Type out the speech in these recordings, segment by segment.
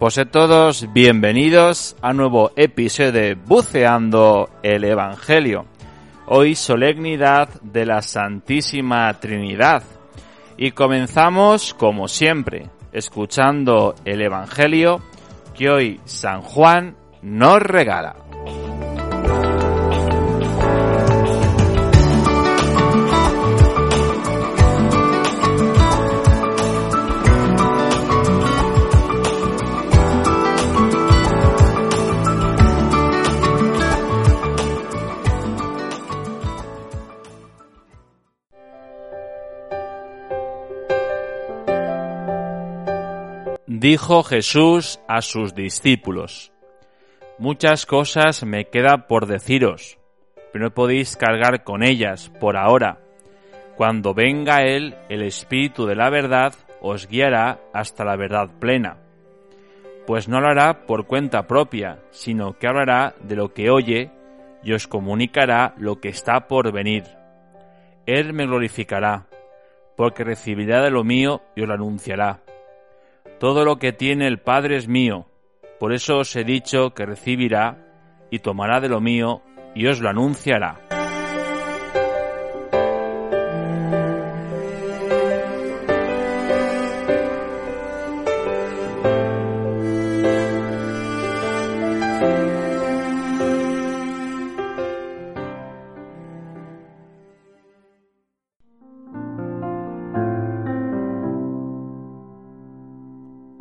Pues todos bienvenidos a nuevo episodio de Buceando el Evangelio. Hoy solemnidad de la Santísima Trinidad. Y comenzamos como siempre, escuchando el Evangelio que hoy San Juan nos regala. Dijo Jesús a sus discípulos, Muchas cosas me queda por deciros, pero no podéis cargar con ellas por ahora. Cuando venga Él, el Espíritu de la verdad, os guiará hasta la verdad plena. Pues no lo hará por cuenta propia, sino que hablará de lo que oye y os comunicará lo que está por venir. Él me glorificará, porque recibirá de lo mío y os lo anunciará. Todo lo que tiene el Padre es mío, por eso os he dicho que recibirá y tomará de lo mío y os lo anunciará.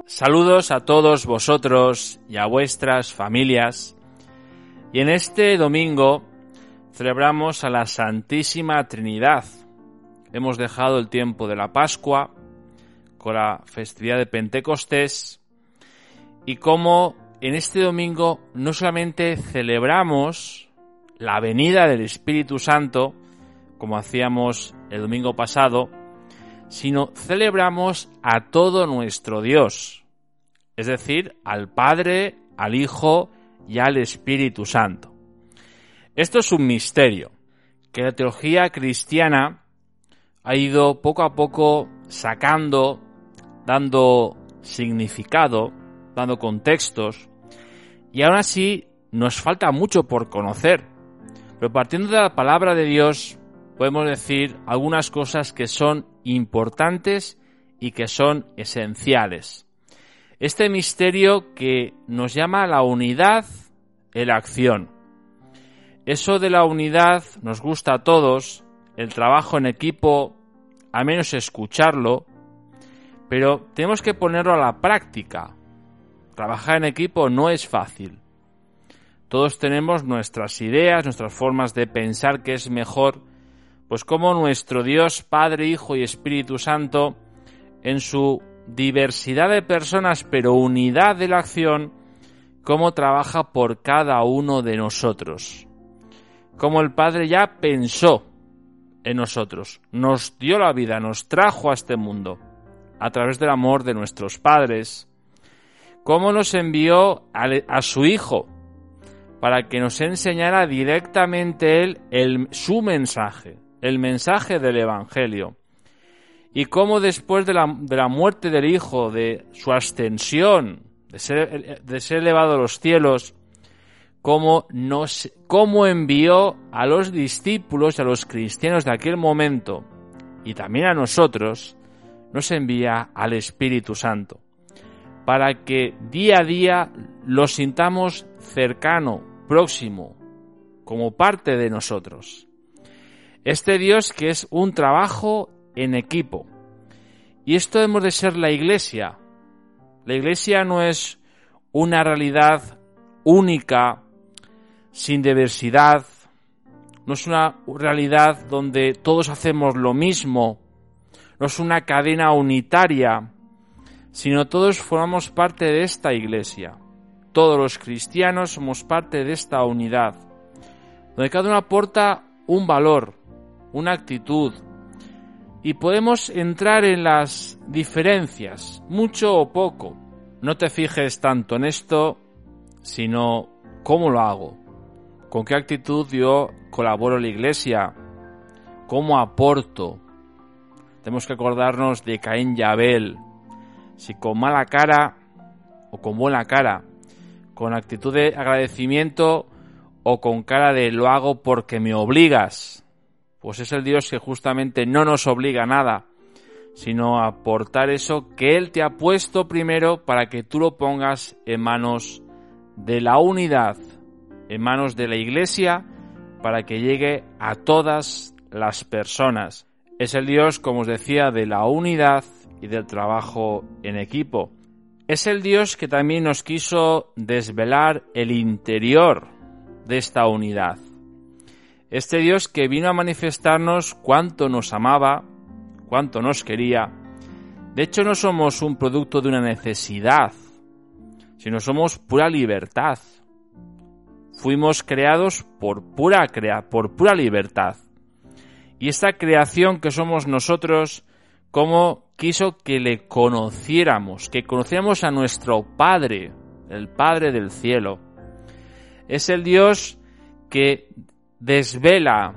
Saludos a todos vosotros y a vuestras familias. Y en este domingo celebramos a la Santísima Trinidad. Hemos dejado el tiempo de la Pascua con la festividad de Pentecostés y como en este domingo no solamente celebramos la venida del Espíritu Santo, como hacíamos el domingo pasado, sino celebramos a todo nuestro Dios, es decir, al Padre, al Hijo y al Espíritu Santo. Esto es un misterio que la teología cristiana ha ido poco a poco sacando, dando significado, dando contextos, y aún así nos falta mucho por conocer. Pero partiendo de la palabra de Dios, podemos decir algunas cosas que son importantes y que son esenciales. Este misterio que nos llama la unidad en la acción. Eso de la unidad nos gusta a todos, el trabajo en equipo, a menos escucharlo, pero tenemos que ponerlo a la práctica. Trabajar en equipo no es fácil. Todos tenemos nuestras ideas, nuestras formas de pensar que es mejor, pues como nuestro Dios, Padre, Hijo y Espíritu Santo, en su diversidad de personas pero unidad de la acción, cómo trabaja por cada uno de nosotros. Como el Padre ya pensó en nosotros, nos dio la vida, nos trajo a este mundo, a través del amor de nuestros padres, cómo nos envió a, su Hijo, para que nos enseñara directamente Él el, su mensaje, el mensaje del Evangelio. Y cómo después de la, de la muerte del Hijo, de su ascensión, de ser, de ser elevado a los cielos, cómo, nos, cómo envió a los discípulos, a los cristianos de aquel momento, y también a nosotros, nos envía al Espíritu Santo, para que día a día lo sintamos cercano, próximo, como parte de nosotros. Este Dios que es un trabajo en equipo. Y esto hemos de ser la iglesia. La iglesia no es una realidad única, sin diversidad, no es una realidad donde todos hacemos lo mismo, no es una cadena unitaria, sino todos formamos parte de esta iglesia. Todos los cristianos somos parte de esta unidad, donde cada uno aporta un valor, una actitud, y podemos entrar en las diferencias, mucho o poco. No te fijes tanto en esto, sino cómo lo hago, con qué actitud yo colaboro en la iglesia, cómo aporto. Tenemos que acordarnos de Caín y Abel, si con mala cara o con buena cara, con actitud de agradecimiento o con cara de lo hago porque me obligas. Pues es el Dios que justamente no nos obliga a nada, sino a aportar eso que Él te ha puesto primero para que tú lo pongas en manos de la unidad, en manos de la Iglesia, para que llegue a todas las personas. Es el Dios, como os decía, de la unidad y del trabajo en equipo. Es el Dios que también nos quiso desvelar el interior de esta unidad. Este Dios que vino a manifestarnos cuánto nos amaba, cuánto nos quería. De hecho, no somos un producto de una necesidad, sino somos pura libertad. Fuimos creados por pura, crea por pura libertad. Y esta creación que somos nosotros, como quiso que le conociéramos, que conociéramos a nuestro Padre, el Padre del cielo. Es el Dios que desvela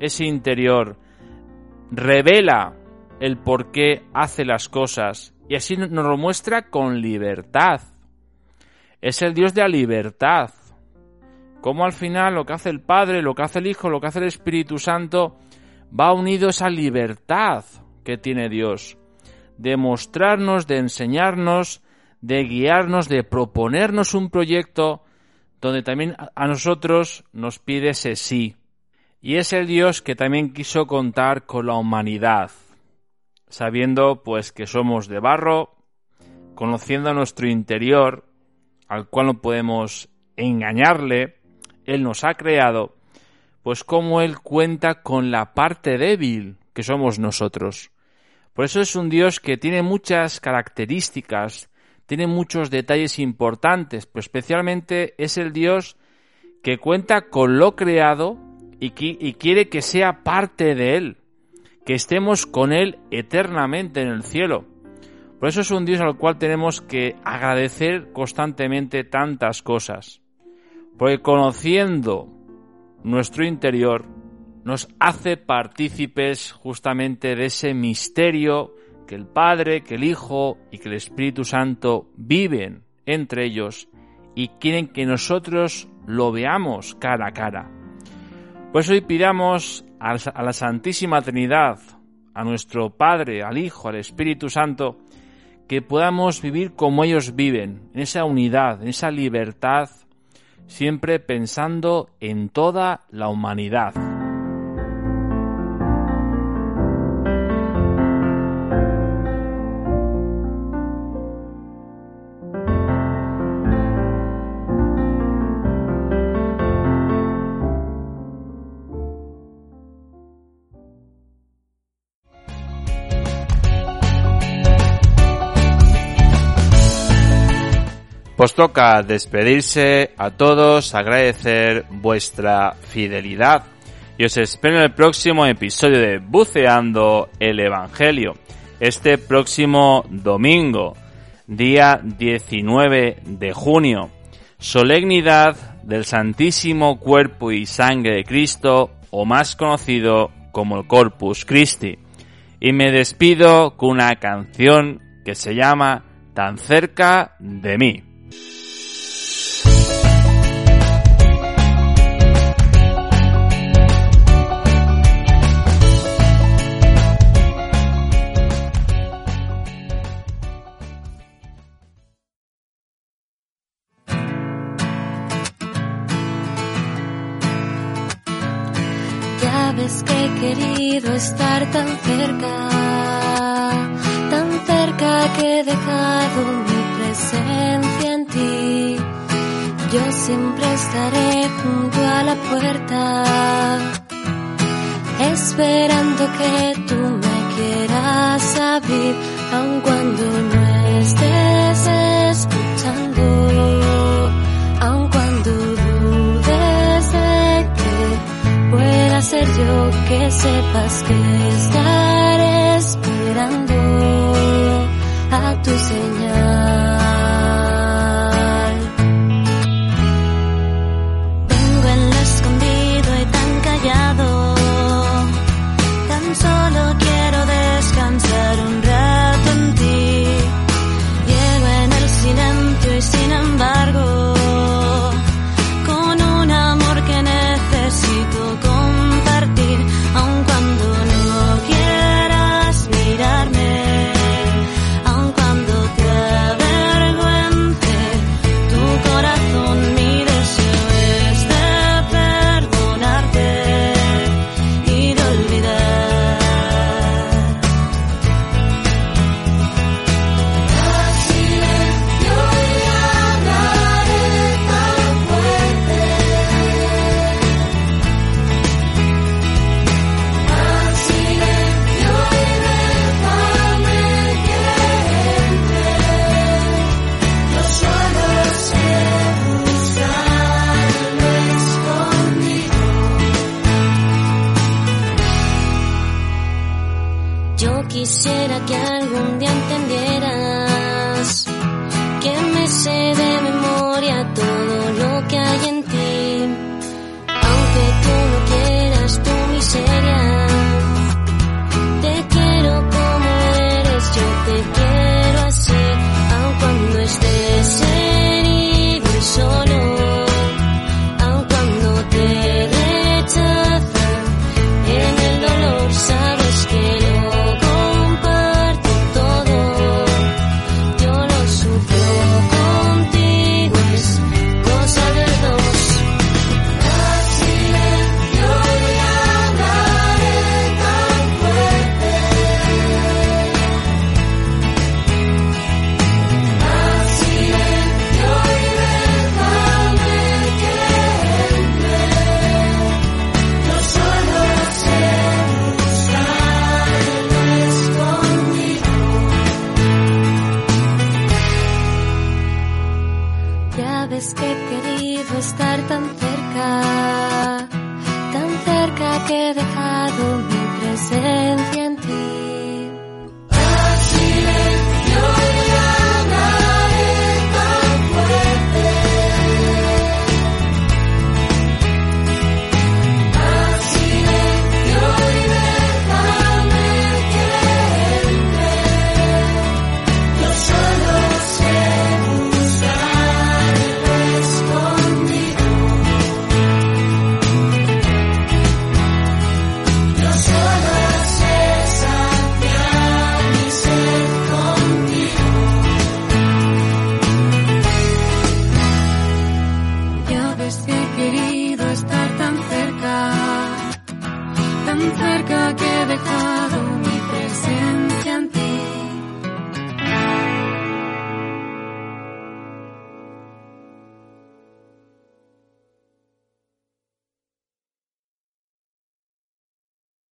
ese interior, revela el por qué hace las cosas y así nos lo muestra con libertad. Es el Dios de la libertad. Como al final lo que hace el Padre, lo que hace el Hijo, lo que hace el Espíritu Santo, va unido a esa libertad que tiene Dios, de mostrarnos, de enseñarnos, de guiarnos, de proponernos un proyecto donde también a nosotros nos pide ese sí. Y es el Dios que también quiso contar con la humanidad, sabiendo pues que somos de barro, conociendo nuestro interior, al cual no podemos engañarle, Él nos ha creado, pues como Él cuenta con la parte débil que somos nosotros. Por eso es un Dios que tiene muchas características, tiene muchos detalles importantes, pero especialmente es el Dios que cuenta con lo creado y, y quiere que sea parte de Él, que estemos con Él eternamente en el cielo. Por eso es un Dios al cual tenemos que agradecer constantemente tantas cosas. Porque conociendo nuestro interior, nos hace partícipes justamente de ese misterio que el Padre, que el Hijo y que el Espíritu Santo viven entre ellos y quieren que nosotros lo veamos cara a cara. Por eso hoy pidamos a la Santísima Trinidad, a nuestro Padre, al Hijo, al Espíritu Santo, que podamos vivir como ellos viven, en esa unidad, en esa libertad, siempre pensando en toda la humanidad. Pues toca despedirse a todos, agradecer vuestra fidelidad y os espero en el próximo episodio de Buceando el Evangelio, este próximo domingo, día 19 de junio, solemnidad del Santísimo Cuerpo y Sangre de Cristo, o más conocido como el Corpus Christi. Y me despido con una canción que se llama Tan cerca de mí. Sabes que he querido estar tan cerca, tan cerca que he dejado Yo siempre estaré junto a la puerta, esperando que tú me quieras abrir, aun cuando no estés escuchando, aun cuando dudes de que pueda ser yo, que sepas que estaré esperando a tu señal.